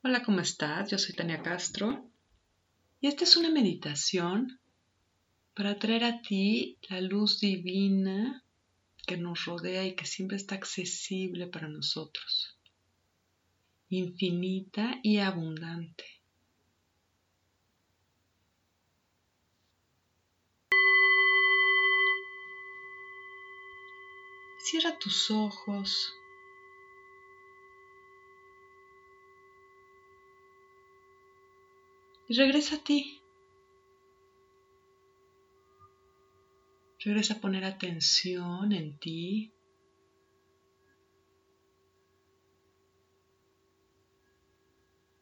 Hola, ¿cómo estás? Yo soy Tania Castro y esta es una meditación para traer a ti la luz divina que nos rodea y que siempre está accesible para nosotros, infinita y abundante. Cierra tus ojos y regresa a ti. Regresa a poner atención en ti.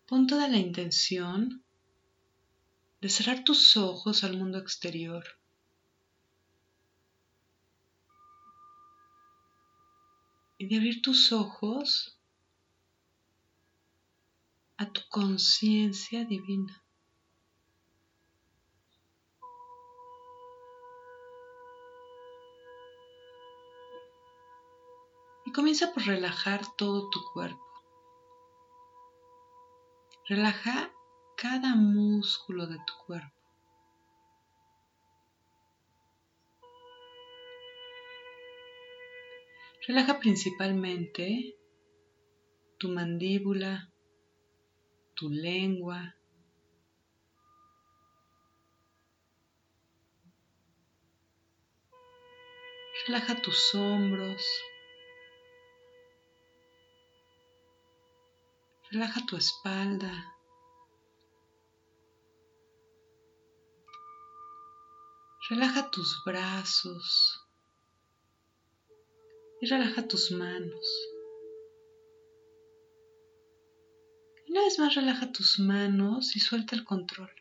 Pon toda la intención de cerrar tus ojos al mundo exterior. Y de abrir tus ojos a tu conciencia divina. Comienza por relajar todo tu cuerpo. Relaja cada músculo de tu cuerpo. Relaja principalmente tu mandíbula, tu lengua, Relaja tus hombros, Relaja tu espalda. Relaja tus brazos y relaja tus manos. Una vez más relaja tus manos y suelta el control.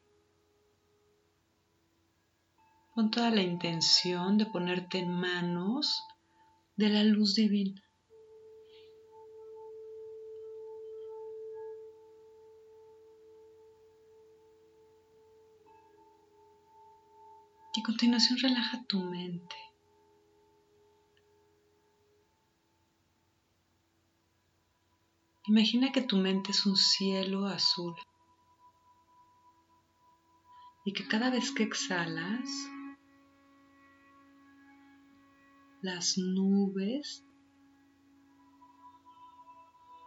Con toda la intención de ponerte en manos de la luz divina. Continuación relaja tu mente. Imagina que tu mente es un cielo azul y que cada vez que exhalas, las nubes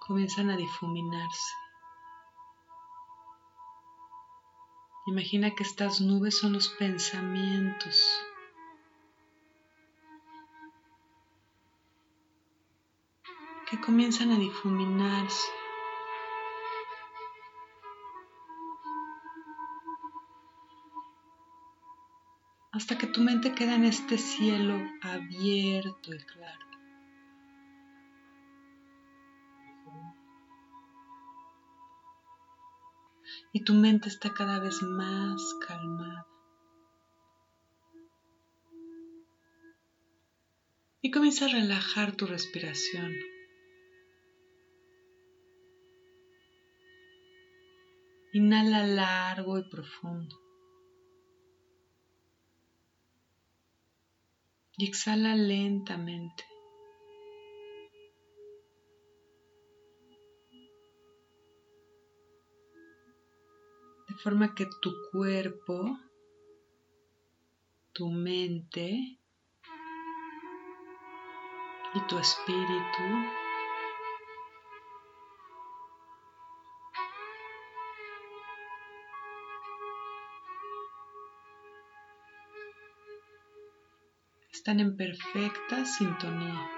comienzan a difuminarse. Imagina que estas nubes son los pensamientos. que comienzan a difuminarse. hasta que tu mente queda en este cielo abierto y claro. Y tu mente está cada vez más calmada. Y comienza a relajar tu respiración. Inhala largo y profundo. Y exhala lentamente. Forma que tu cuerpo, tu mente y tu espíritu están en perfecta sintonía.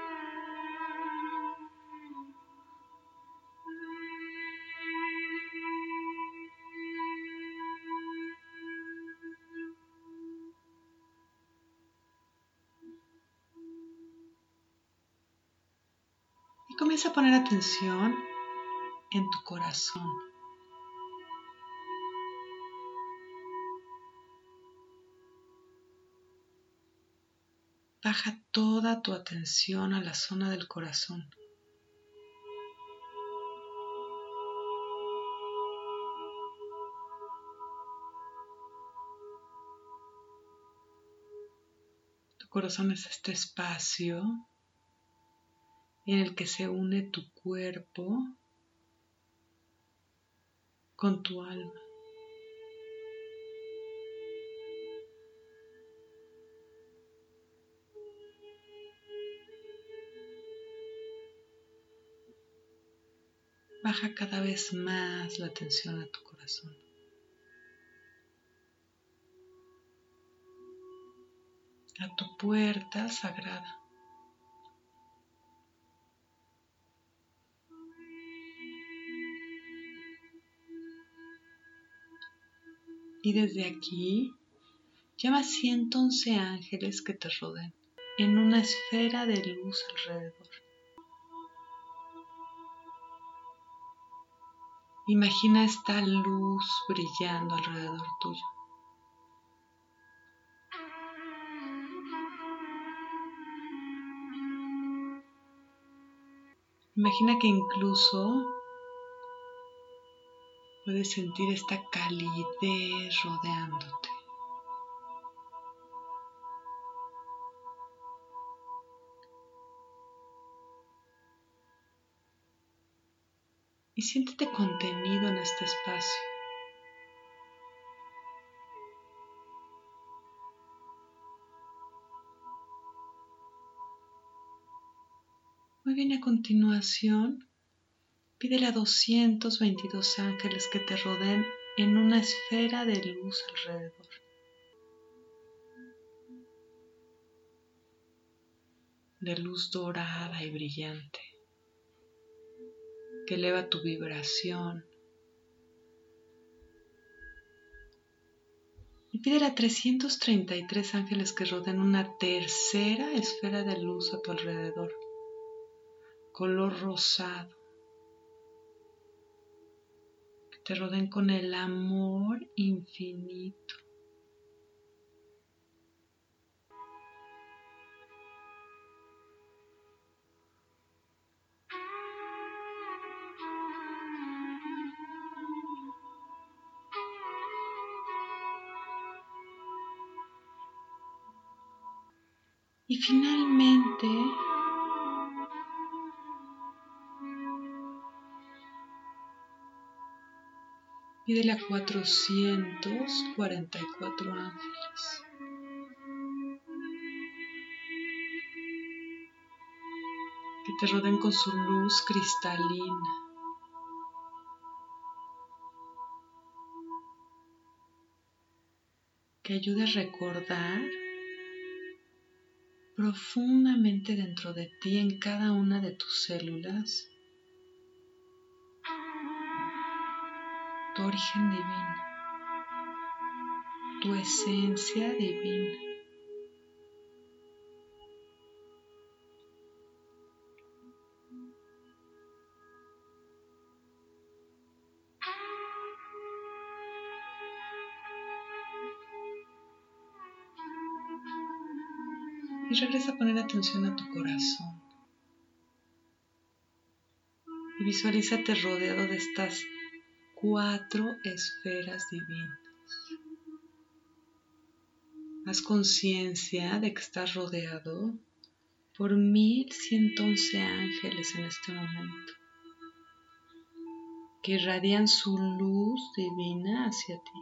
Comienza a poner atención en tu corazón. Baja toda tu atención a la zona del corazón. Tu corazón es este espacio en el que se une tu cuerpo con tu alma. Baja cada vez más la atención a tu corazón. A tu puerta sagrada. Y desde aquí llama 111 ángeles que te roden en una esfera de luz alrededor. Imagina esta luz brillando alrededor tuyo. Imagina que incluso Puedes sentir esta calidez rodeándote. Y siéntete contenido en este espacio. Muy bien, a continuación Pídele a 222 ángeles que te rodeen en una esfera de luz alrededor. De luz dorada y brillante, que eleva tu vibración. Y pídele a 333 ángeles que rodeen una tercera esfera de luz a tu alrededor, color rosado te roden con el amor infinito. Y finalmente Pídele a 444 ángeles. Que te rodeen con su luz cristalina. Que ayude a recordar profundamente dentro de ti en cada una de tus células tu origen divino, tu esencia divina. Y regresa a poner atención a tu corazón. Y visualízate rodeado de estas cuatro esferas divinas. Haz conciencia de que estás rodeado por 1111 ángeles en este momento que irradian su luz divina hacia ti.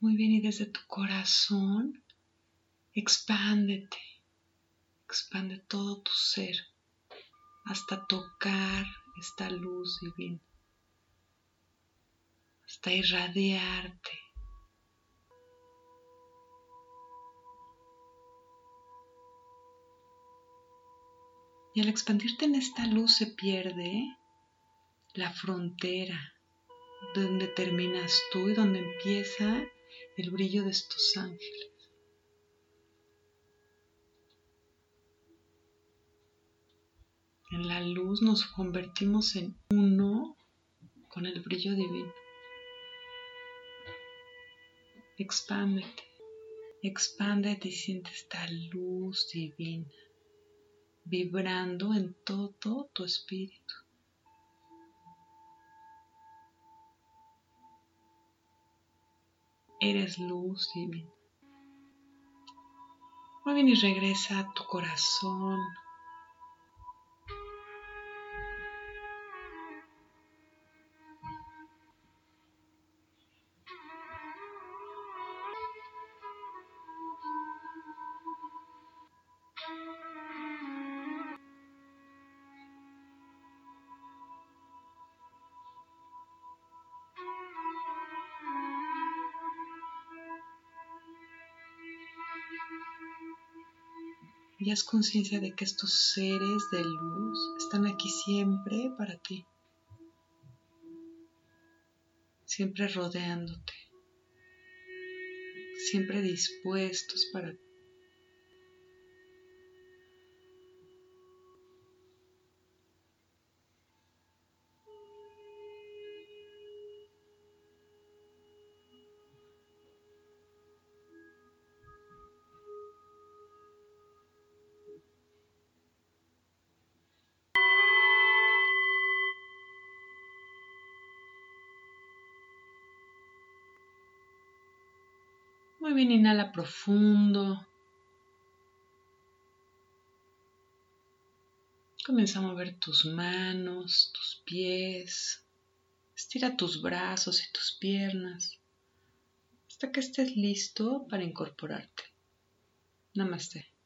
Muy bien, y desde tu corazón, expándete, expande todo tu ser hasta tocar esta luz divina, hasta irradiarte. Y al expandirte en esta luz se pierde la frontera donde terminas tú y donde empieza el brillo de estos ángeles. En la luz nos convertimos en uno con el brillo divino. Expándete, expándete y siente esta luz divina vibrando en todo tu espíritu. Eres luz divina. Muy bien y regresa a tu corazón, Y haz conciencia de que estos seres de luz están aquí siempre para ti. Siempre rodeándote. Siempre dispuestos para ti Muy bien, inhala profundo. Comienza a mover tus manos, tus pies. Estira tus brazos y tus piernas hasta que estés listo para incorporarte. Namaste.